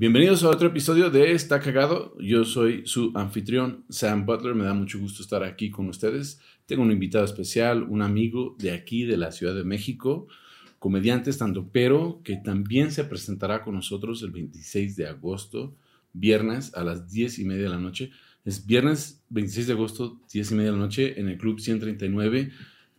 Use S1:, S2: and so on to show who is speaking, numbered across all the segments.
S1: Bienvenidos a otro episodio de Está Cagado. Yo soy su anfitrión, Sam Butler. Me da mucho gusto estar aquí con ustedes. Tengo un invitado especial, un amigo de aquí, de la Ciudad de México, comediante pero que también se presentará con nosotros el 26 de agosto, viernes a las 10 y media de la noche. Es viernes 26 de agosto, 10 y media de la noche, en el Club 139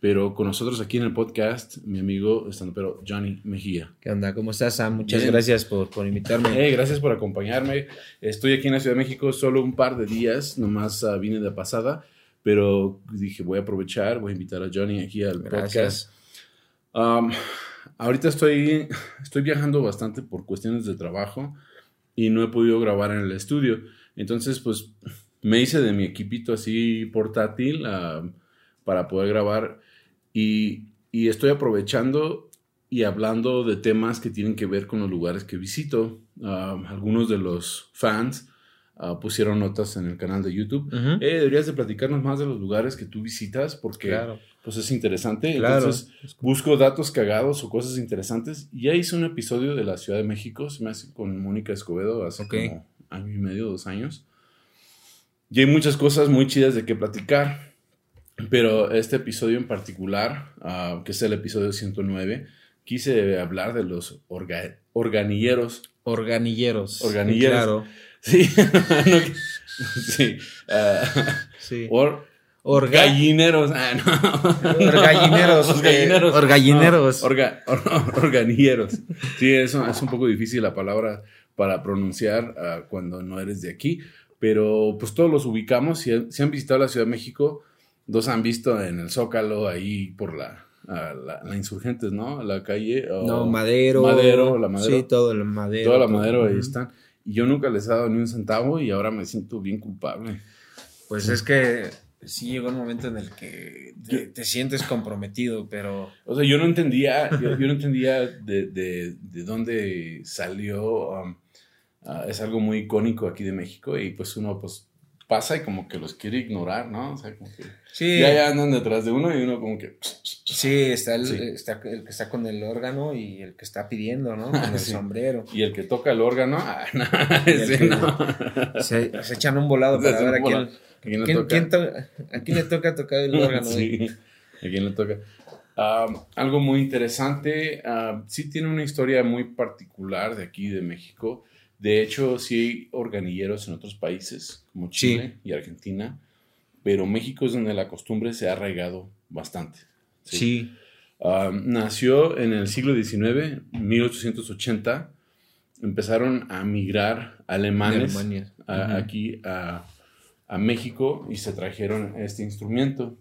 S1: pero con nosotros aquí en el podcast, mi amigo estando pero Johnny Mejía.
S2: ¿Qué onda? ¿Cómo estás, Sam? Muchas gracias por, por invitarme.
S1: Hey, gracias por acompañarme. Estoy aquí en la Ciudad de México solo un par de días, nomás uh, vine de pasada, pero dije voy a aprovechar, voy a invitar a Johnny aquí al podcast. Um, ahorita estoy, estoy viajando bastante por cuestiones de trabajo y no he podido grabar en el estudio. Entonces, pues me hice de mi equipito así portátil uh, para poder grabar y, estoy aprovechando y hablando de temas que tienen que ver con los lugares que visito. Ah, algunos de los fans ah, pusieron notas en el canal de YouTube. eh, deberías de platicarnos más de los lugares que tú visitas porque pues es interesante. Entonces busco datos cagados o cosas interesantes. Ya hice un episodio de la Ciudad de México, se me hace con Mónica Escobedo hace como año y medio, dos años. Y hay muchas cosas muy chidas de qué platicar. Pero este episodio en particular, ah, que es el episodio 109, quise hablar de los organilleros.
S2: Organilleros.
S1: Organilleros. Claro. Sí. sí. Uh, sí. Or Orgallineros. Ah, no.
S2: Orgallineros. Orgallineros. Orgallineros.
S1: Orga, organilleros. Sí, eso es un poco difícil la palabra para pronunciar uh, cuando no eres de aquí. Pero pues todos los ubicamos. Si, si han visitado la Ciudad de México, dos han visto en el Zócalo ahí por la, la, Insurgentes, ¿no? La calle.
S2: no, Madero.
S1: Madero, la Madero.
S2: Sí, todo el Madero.
S1: Toda la Madero, ahí están. Y yo nunca les he dado ni un centavo y ahora me siento bien culpable.
S2: Pues es que sí llegó un momento en el que te, sientes comprometido, pero...
S1: O sea, yo no entendía, yo, no entendía de, de, de dónde salió... Um, ah, es algo muy icónico aquí de México y pues uno pues pasa y como que los quiere ignorar, ¿no? O sea, como que sí. ya, andan detrás de uno y uno como que...
S2: Sí, está el, Está el que está con el órgano y el que está pidiendo, ¿no? Con el sombrero.
S1: Y el que toca el órgano, ah, no,
S2: Se, echan un volado para ver a quién, ¿A quién, le toca tocar el órgano.
S1: sí, a quién le toca. algo muy interesante, sí tiene una historia muy particular de aquí, de México. De hecho, sí hay organilleros en otros países, como Chile y Argentina, pero México es donde la costumbre se ha arraigado bastante.
S2: Sí.
S1: nació en el siglo XIX, 1880. Empezaron a migrar alemanes aquí a, México y se trajeron este instrumento.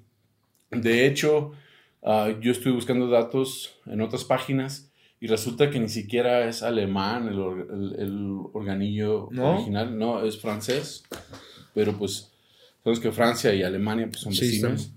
S1: De hecho, ah, yo estoy buscando datos en otras páginas y resulta que ni siquiera es alemán el, el, organillo original, no, es francés. Pero pues, sabes que Francia y Alemania pues, son vecinos.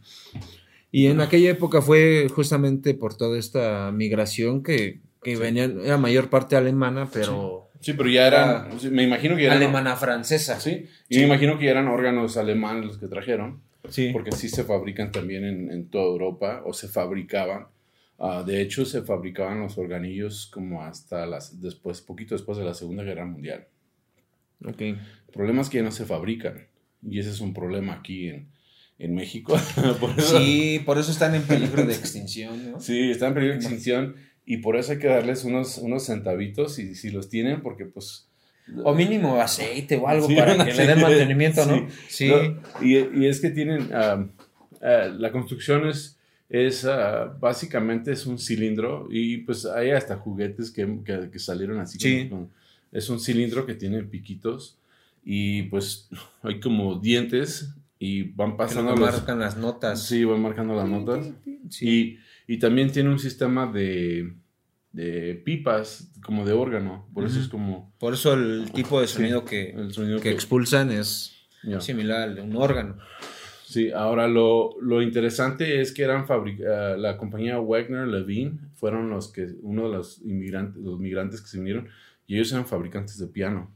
S2: y en aquella época fue justamente por toda esta migración que, que venían, era mayor parte alemana, pero...
S1: Sí, pero ya eran, me imagino que eran...
S2: Alemana francesa.
S1: Sí, y me imagino que ya eran órganos alemanes los que trajeron. Sí. Porque sí se fabrican también en, en toda Europa, o se fabricaban. Ah, de hecho, se fabricaban los organillos como hasta las, después, poquito después de la Segunda Guerra Mundial.
S2: Ok.
S1: El problema es que ya no se fabrican. Y ese es un problema aquí en, en México.
S2: Sí, por eso están en peligro de extinción, ¿no?
S1: Sí, están en peligro de extinción. Y por eso hay que darles unos, unos centavitos, y si los tienen, porque pues...
S2: O mínimo aceite o algo para que le den mantenimiento, ¿no?
S1: Sí. y, y, es que tienen... Ah, la construcción es es ah, básicamente es un cilindro y pues hay hasta juguetes que, que, salieron así. Sí. es un cilindro que tiene piquitos y pues hay como dientes y van pasando.
S2: Que marcan las notas.
S1: Sí, van marcando las notas. Sí. Y, y, también tiene un sistema de, de pipas como de órgano. Por eso es como...
S2: Por eso el tipo de sonido, que, el sonido que, expulsan es similar al de un órgano.
S1: Sí, ahora lo, lo interesante es que eran fabric- la compañía Wagner Levine fueron los que, uno de los inmigrantes, los migrantes que se vinieron, y ellos eran fabricantes de piano.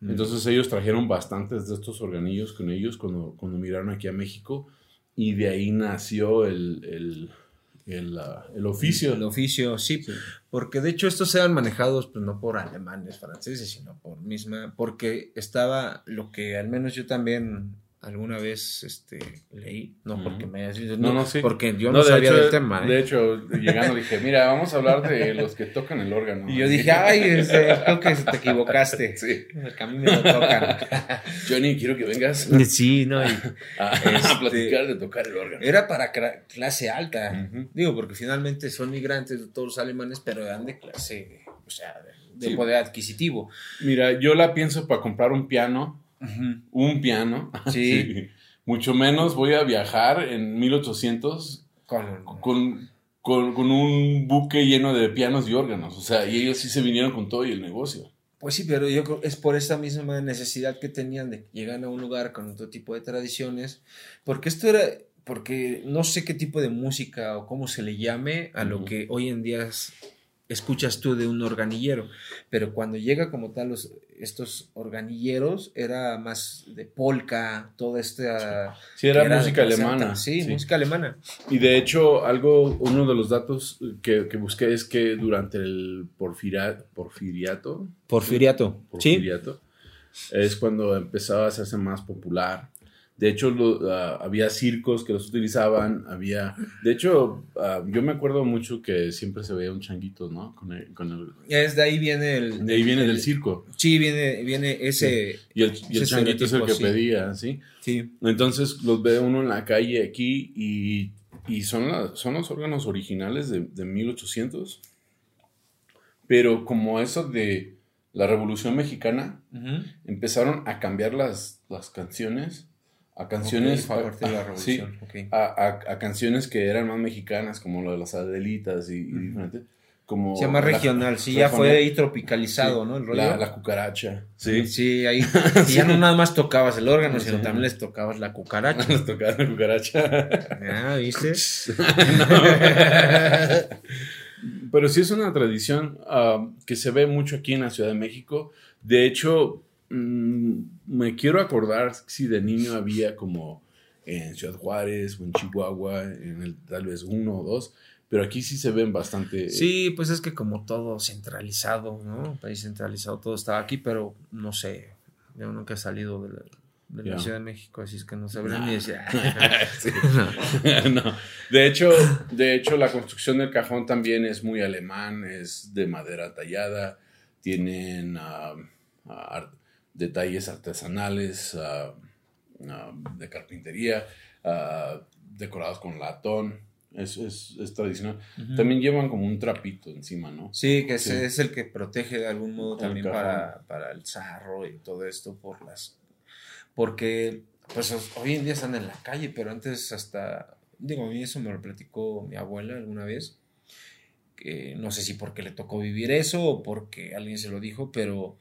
S2: Mm.
S1: Entonces ellos trajeron bastantes de estos organillos con ellos cuando, cuando migraron aquí a México, y de ahí nació el, el, el, el oficio.
S2: El oficio, sí,
S1: Sí.
S2: porque de hecho estos eran manejados pues no por alemanes, franceses, sino por misma, porque estaba lo que al menos yo también alguna vez este, leí, no porque me
S1: No,
S2: no,
S1: no, sí.
S2: porque yo no,
S1: de
S2: sabía
S1: hecho,
S2: del tema. ¿eh?
S1: De hecho, llegando dije, mira, vamos a hablar de los que tocan el órgano.
S2: y yo dije, ay, este, creo que te equivocaste.
S1: Sí.
S2: El camino lo tocan.
S1: Johnny, quiero que vengas
S2: Sí, no, y
S1: a, a
S2: Este-
S1: platicar de tocar el órgano.
S2: era para clase alta. Digo, porque finalmente son migrantes de todos los alemanes, pero eran de clase, o sea, de, de
S1: Sí.
S2: poder adquisitivo.
S1: Mira, yo la pienso para comprar un piano, un piano.
S2: Sí.
S1: Mucho menos voy a viajar en 1800
S2: Con,
S1: con, con, con un buque lleno de pianos y órganos. O sea, y ellos sí se vinieron con todo y el negocio.
S2: Pues sí, pero yo creo que es por esa misma necesidad que tenían de llegar a un lugar con otro tipo de tradiciones, porque esto era, porque no sé qué tipo de música o cómo se le llame a lo que hoy en día es- escuchas tú de un organillero, pero cuando llega como tal los, estos organilleros era más de polka, toda esta...
S1: Sí, era, música alemana.
S2: Sí, música alemana.
S1: Y de hecho, algo, uno de los datos que, que busqué es que durante el porfiria- porfiriato,
S2: Porfiriato. Sí.
S1: porfiriato, es cuando empezaba a hacerse más popular. De hecho, lo- ah, había circos que los utilizaban, había... De hecho, ah, yo me acuerdo mucho que siempre se veía un changuito, ¿no? Con el, con el-
S2: Es de ahí viene el...
S1: de ahí viene
S2: el-
S1: del circo.
S2: Sí, viene, viene ese...
S1: Y el, y el
S2: Ese
S1: changuito es el que
S2: sí.
S1: pedía, ¿sí?
S2: Sí.
S1: Entonces los ve uno en la calle aquí y, y son, la- son los órganos originales de, de 1800. Pero como eso de la Revolución Mexicana, empezaron a cambiar las, las canciones a canciones,
S2: Ok, fue a partir de la
S1: a- sí, a, a- a canciones que eran más mexicanas, como lo de las Adelitas y, y diferentes. Como
S2: Se llama
S1: la-
S2: regional, sí, ya fue ahí tropicalizado,
S1: sí,
S2: ¿no? El rollo.
S1: La, la cucaracha. Sí.
S2: Sí, ahí. Y ya no nada más tocabas el órgano, sino también les tocabas la cucaracha.
S1: Nos tocaba la cucaracha.
S2: Ah, ¿viste?
S1: Pero sí es una tradición ah, que se ve mucho aquí en la Ciudad de México. De hecho, mm, me quiero acordar si de niño había como en Ciudad Juárez o en Chihuahua, en el, tal vez uno o dos, pero aquí sí se ven bastante.
S2: Sí, pues es que como todo centralizado, ¿no? País centralizado, todo estaba aquí, pero no sé. Yo nunca he salido de la, de la
S1: Ya.
S2: Ciudad de México, así es que no sabré
S1: Nah.
S2: ni decir.
S1: Sí. No. De hecho, de hecho, la construcción del cajón también es muy alemán, es de madera tallada, tienen ah, ah, detalles artesanales ah, de carpintería, ah, decorados con latón, es, es, es tradicional. También llevan como un trapito encima, ¿no?
S2: Sí, que
S1: Sí.
S2: es el que protege de algún modo también para, para el zarro y todo esto por las porque pues hoy en día están en la calle, pero antes hasta digo, a mí eso me lo platicó mi abuela alguna vez. Que no sé si porque le tocó vivir eso o porque alguien se lo dijo, pero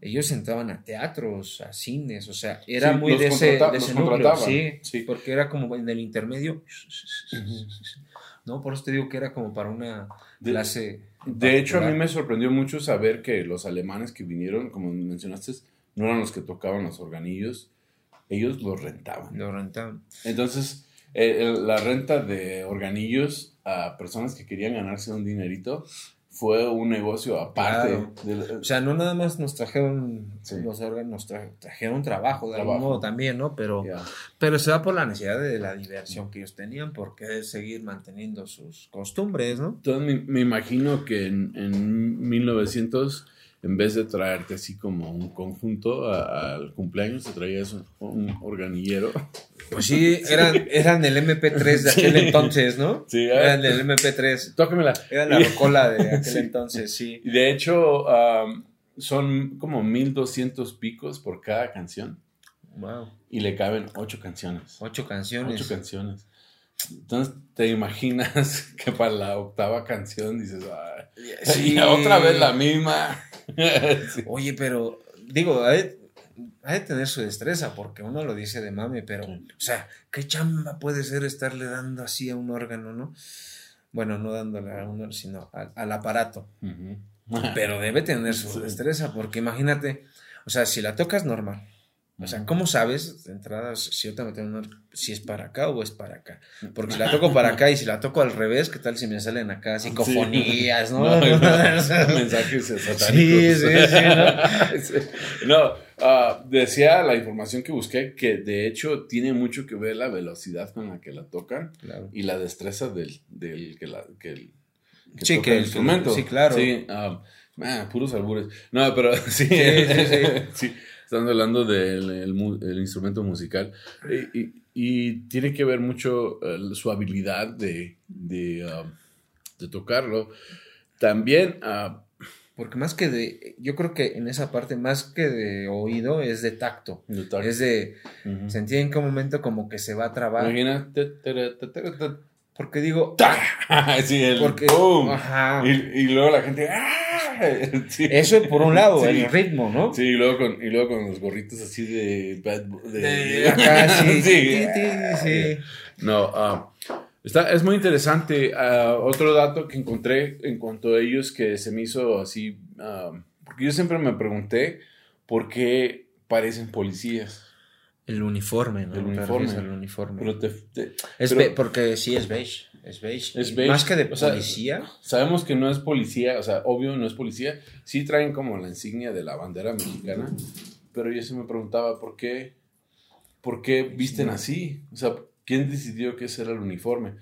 S2: ellos entraban a teatros, a cines, o sea, era
S1: Sí,
S2: muy
S1: los
S2: de ese, de
S1: los
S2: ese núcleo, sí,
S1: sí.
S2: porque era como en el intermedio, ¿no? Por eso te digo que era como para una
S1: De-
S2: clase.
S1: De hecho, a mí me sorprendió mucho saber que los alemanes que vinieron, como mencionaste, no eran los que tocaban los organillos, ellos los rentaban.
S2: Lo rentaban.
S1: Entonces, eh, el- la renta de organillos a personas que querían ganarse un dinerito fue un negocio aparte.
S2: Claro.
S1: del-
S2: O sea, no nada más nos trajeron
S1: Sí.
S2: los órganos, nos tra- trajeron trabajo de algún modo también, ¿no? Pero, pero se da por la necesidad de la diversión que ellos tenían, porque seguir manteniendo sus costumbres, ¿no?
S1: Entonces, me, me imagino que en, en 1900, en vez de traerte así como un conjunto al cumpleaños, te traías un, un organillero.
S2: Pues sí, eran, eran el MP3 de aquel
S1: Sí.
S2: entonces, ¿no?
S1: Sí, ¿eh?
S2: Eran del MP3.
S1: Tóquemela.
S2: Era la rocola de aquel
S1: Sí.
S2: entonces, sí.
S1: Y de hecho, am, son como 1200 picos por cada canción
S2: Wow.
S1: y le caben ocho canciones.
S2: Ocho canciones.
S1: Ocho canciones. Entonces, te imaginas que para la octava canción dices, "Ay,
S2: Sí.
S1: otra vez la misma. Sí.
S2: Oye, pero digo, ha de tener su destreza, porque uno lo dice de mame, pero, o sea, ¿qué chamba puede ser estarle dando así a un órgano, no? Bueno, no dándole a uno, sino al, aparato. Pero debe tener su destreza, porque imagínate, o sea, si la tocas normal, o sea, ¿cómo sabes de entrada si yo tengo si es para acá o es para acá? Porque si la toco para acá y si la toco al revés, ¿qué tal si me salen acá psicofonías, no? mensajes satánicos.
S1: Sí, sí, sí. No, ah, decía la información que busqué que de hecho tiene mucho que ver la velocidad con la que la tocan y la destreza del, del que la que el, que sí, que el instrumento. Sí, claro. Sí, ah, puros albures. No, pero sí, sí, sí. Estamos hablando del el, instrumento musical. Y, tiene que ver mucho eh, su habilidad de, de, um, de tocarlo. También. Uh,
S2: porque más que de, yo creo que en esa parte, más que de oído, es de tacto. Es de sentir en qué momento como que se va a trabar. Imagina. Porque digo. sí, el
S1: porque, Y, y, luego la gente. ¡ah!
S2: Eso por un lado, el ritmo, ¿no?
S1: Sí, y luego con, y luego con los gorritos así de bad de, acá, sí. sí. sí. No, ah, está, es muy interesante. Ah, otro dato que encontré en cuanto a ellos que se me hizo así, ah, porque yo siempre me pregunté por qué parecen policías.
S2: El uniforme, ¿no? El uniforme. El uniforme. es porque sí es beige. Es beige. Más que de
S1: policía. sabemos que no es policía, o sea, obvio no es policía. Sí traen como la insignia de la bandera mexicana, pero yo se me preguntaba por qué, por qué visten así. O sea, ¿quién decidió que ese era el uniforme?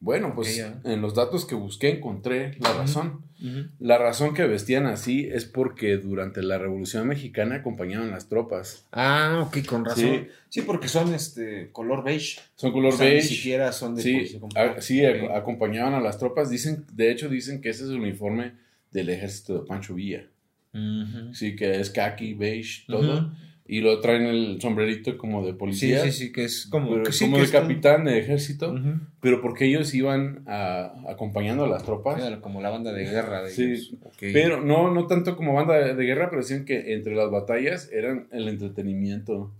S1: Bueno, pues en los datos que busqué encontré la razón. La razón que vestían así es porque durante la Revolución Mexicana acompañaban las tropas.
S2: Ah, ok, con razón. Sí, porque son este color beige.
S1: Son color beige. Ni siquiera son de Sí, sí acompañaban a las tropas. Dicen, de hecho, dicen que ese es el uniforme del ejército de Pancho Villa. Sí, que es khaki, beige, todo y lo traen el sombrerito como de policía. Sí, sí, sí, que es como, como de capitán de ejército, pero porque ellos iban acompañando a las tropas.
S2: como la banda de guerra. De
S1: sí, pero no, no tanto como banda de, guerra, pero decían que entre las batallas eran el entretenimiento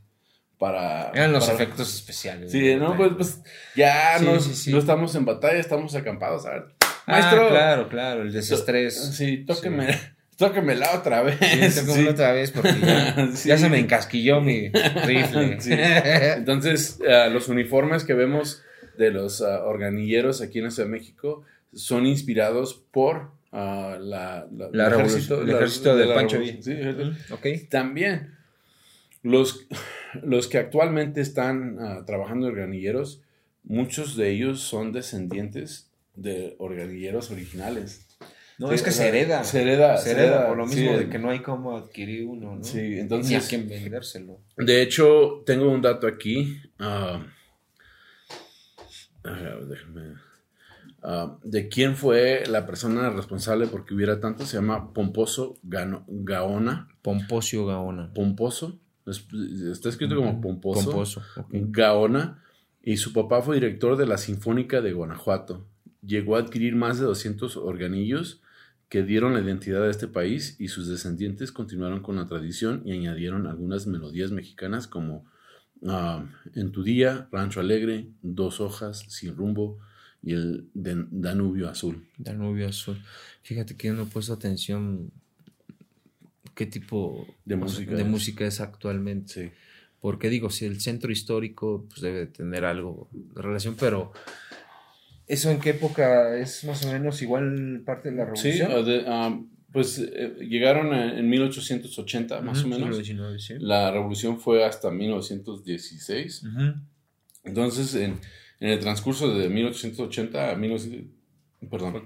S1: para...
S2: Eran los efectos especiales.
S1: Sí, no, pues, pues ya no, no, estamos en batalla, estamos acampados. A ver,
S2: ah, maestro. claro, claro, el desestrés.
S1: Sí, tóqueme. Tóquemela otra vez.
S2: Sí, otra vez porque ya, se me encasquilló mi rifle.
S1: Entonces, uh, los uniformes que vemos de los uh, organilleros aquí en la Ciudad de México son inspirados por uh, la, la, el ejército, el ejército de, Pancho Villa. Okay. También, los, los que actualmente están trabajando organilleros, muchos de ellos son descendientes de organilleros originales.
S2: No, es que se hereda. Se hereda. Se hereda, por lo mismo de que no hay cómo adquirir uno, ¿no? Sí, entonces. Ni a quién
S1: vendérselo. De hecho, tengo un dato aquí. Uh, déjame. Uh, de quién fue la persona responsable porque hubiera tanto, se llama Pomposo Gaona.
S2: Pomposio Gaona.
S1: Pomposo, está escrito como Pomposo. Pomposo, Gaona, y su papá fue director de la Sinfónica de Guanajuato. Llegó a adquirir más de 200 organillos que dieron la identidad a este país y sus descendientes continuaron con la tradición y añadieron algunas melodías mexicanas como ah, En tu día, Rancho Alegre, Dos hojas, Sin rumbo y el Danubio Azul.
S2: Danubio Azul. Fíjate que yo no he puesto atención qué tipo de música, de es. música es actualmente. Porque digo, si el centro histórico pues, debe tener algo de relación, pero ¿Eso en qué época es más o menos igual parte de la revolución?
S1: Sí, ah, pues eh, llegaron en 1880 más o menos. La revolución fue hasta 1916. Entonces, en, el transcurso de 1880 a 1916, perdón,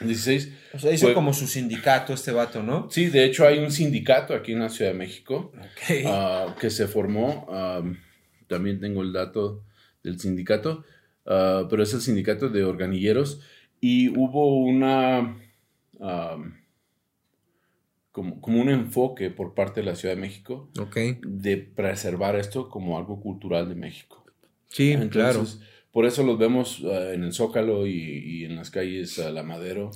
S1: 16.
S2: O sea, hizo como su sindicato este vato, ¿no?
S1: Sí, de hecho hay un sindicato aquí en la Ciudad de México ah, que se formó. Ah, también tengo el dato del sindicato Ah, pero es el sindicato de organilleros y hubo una... como, como, un enfoque por parte de la Ciudad de México de preservar esto como algo cultural de México. Sí, claro. Por eso los vemos ah, en el Zócalo y, en las calles a La Madero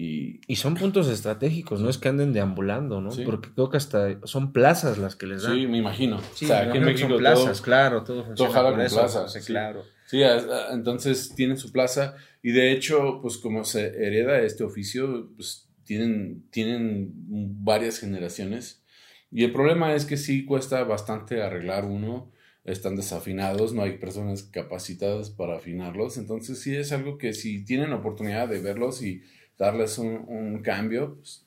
S1: Y,
S2: y son puntos estratégicos, no es que anden deambulando, ¿no? Porque creo que hasta son plazas las que les dan.
S1: Sí, me imagino. Sí, o sea, aquí en México
S2: son plazas, claro, todo funciona
S1: todo con plazas. Sí, claro. Sí, entonces tienen su plaza y de hecho, pues como se hereda este oficio, pues tienen, tienen varias generaciones. Y el problema es que sí cuesta bastante arreglar uno, están desafinados, no hay personas capacitadas para afinarlos, entonces sí es algo que si tienen oportunidad de verlos y darles un, cambio, pues,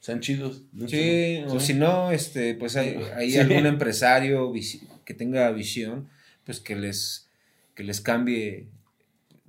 S1: sean chidos.
S2: Sí, o si no, este, pues hay, hay algún empresario que tenga visión, pues que les, que les cambie.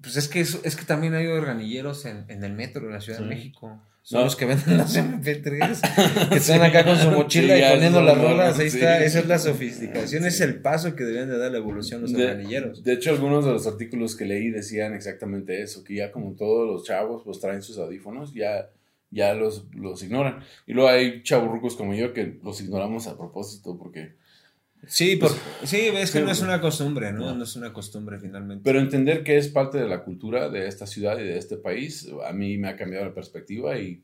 S2: Pues es que, es, que también hay organilleros en, en el metro de la Ciudad de México. Son los que venden las MP3, que están acá con su mochila y poniendo las rolas. Ahí está, esa es la sofisticación, es el paso que deben de dar la evolución los organilleros.
S1: De hecho, algunos de los artículos que leí decían exactamente eso, que ya como todos los chavos pues traen sus audífonos, ya, ya los, los ignoran. Y luego hay chaburrucos como yo que los ignoramos a propósito porque
S2: Sí, por, sí, es que no es una costumbre, ¿no? ¿no? es una costumbre finalmente.
S1: Pero entender que es parte de la cultura de esta ciudad y de este país, a mí me ha cambiado la perspectiva y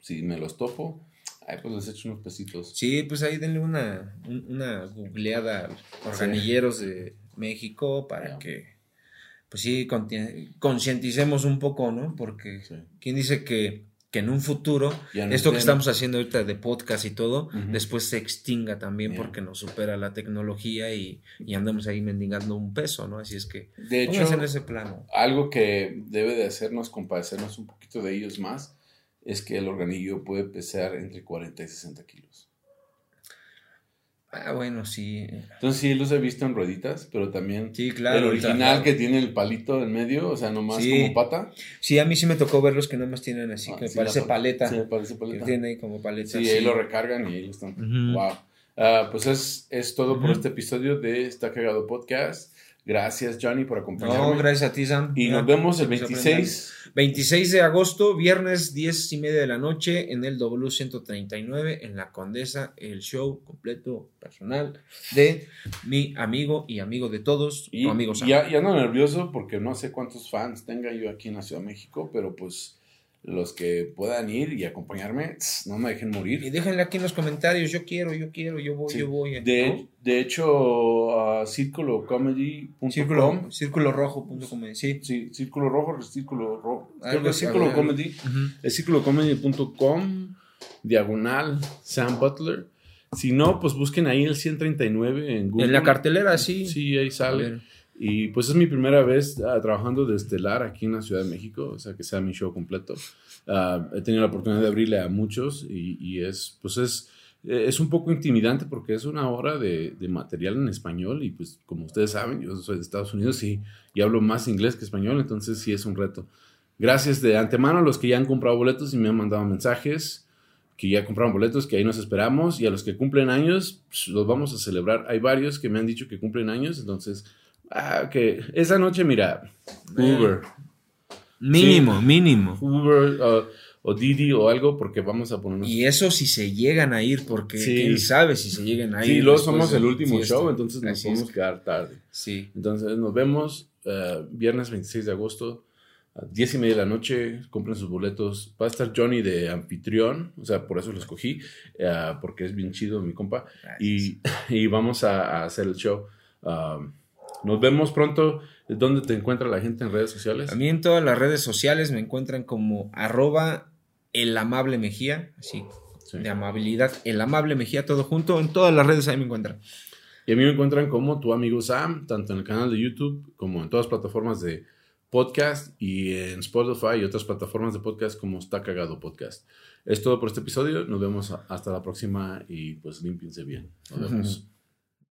S1: si me los topo, ay, pues les echo unos pesitos.
S2: Sí, pues ahí denle una, una googleada a organilleros de México para que, pues sí, concienticemos un poco, ¿no? Porque, ¿quién dice que que en un futuro, esto que estamos haciendo ahorita de podcast y todo, después se extinga también porque nos supera la tecnología y, y, andamos ahí mendigando un peso, ¿no? Así es que,
S1: de hecho, en ese plano. Algo que debe de hacernos compadecernos un poquito de ellos más es que el organillo puede pesar entre 40 y 60 kilos.
S2: Ah, bueno, sí.
S1: Entonces sí los he visto en rueditas, pero también sí, claro, el original que tiene el palito en medio, o sea, nomás como pata.
S2: Sí, a mí sí me tocó verlos que nomás tienen así, ah, que parece paleta. Sí, parece paleta. Que tiene ahí como paleta.
S1: Sí, ahí lo recargan y ahí lo están. Wow. Ah, pues es, es todo por este episodio de Está Cagado Podcast. Gracias, Johnny, por acompañarme. No,
S2: gracias a ti, Sam.
S1: Y nos vemos el 26.
S2: 26 de agosto, viernes, 10 y media de la noche, en el W139, en La Condesa, el show completo personal de mi amigo y amigo de todos,
S1: y, tu amigo Sam. Ya, ya no nervioso porque no sé cuántos fans tenga yo aquí en la Ciudad de México, pero pues los que puedan ir y acompañarme, no me dejen morir.
S2: Y déjenle aquí en los comentarios, yo quiero, yo quiero, yo voy, yo voy.
S1: De, de hecho, uh, círculocomedy.com.
S2: Círculo, círculo rojo.com,
S1: sí. Sí, círculo rojo, círculo rojo. Creo que es círculo comedy. Es círculocomedy.com, diagonal, Sam Butler. Si no, pues busquen ahí el 139 en Google.
S2: En la cartelera, sí.
S1: Sí, ahí sale. Y pues es mi primera vez ah, trabajando de estelar aquí en la Ciudad de México, o sea, que sea mi show completo. Ah, he tenido la oportunidad de abrirle a muchos y, y es, pues es, es un poco intimidante porque es una hora de, de, material en español y pues como ustedes saben, yo soy de Estados Unidos y, y hablo más inglés que español, entonces sí es un reto. Gracias de antemano a los que ya han comprado boletos y me han mandado mensajes que ya compraron boletos, que ahí nos esperamos, y a los que cumplen años, pues, los vamos a celebrar. Hay varios que me han dicho que cumplen años, entonces Ah, ok. Esa noche, mira, Uber.
S2: Mínimo, mínimo.
S1: Uber o Didi o algo, porque vamos a ponernos.
S2: Y eso si se llegan a ir, porque quién sabe si se llegan a ir.
S1: Sí, luego somos el último show, entonces nos podemos quedar tarde.
S2: Sí.
S1: Entonces nos vemos uh, viernes 26 de agosto a 10 y media de la noche. Compren sus boletos. Va a estar Johnny de anfitrión, o sea, por eso lo escogí, uh, porque es bien chido mi compa. Y, y, vamos a, a, hacer el show. Um, nos vemos pronto. ¿Dónde te encuentra la gente en redes sociales?
S2: A mí en todas las redes sociales me encuentran como arroba el amable Mejía, así, de amabilidad, el amable Mejía, todo junto. En todas las redes ahí me encuentran.
S1: Y a mí me encuentran como tu amigo Sam, tanto en el canal de YouTube como en todas las plataformas de podcast y en Spotify y otras plataformas de podcast como Está Cagado Podcast. Es todo por este episodio. Nos vemos hasta la próxima y pues límpiense bien. Nos vemos.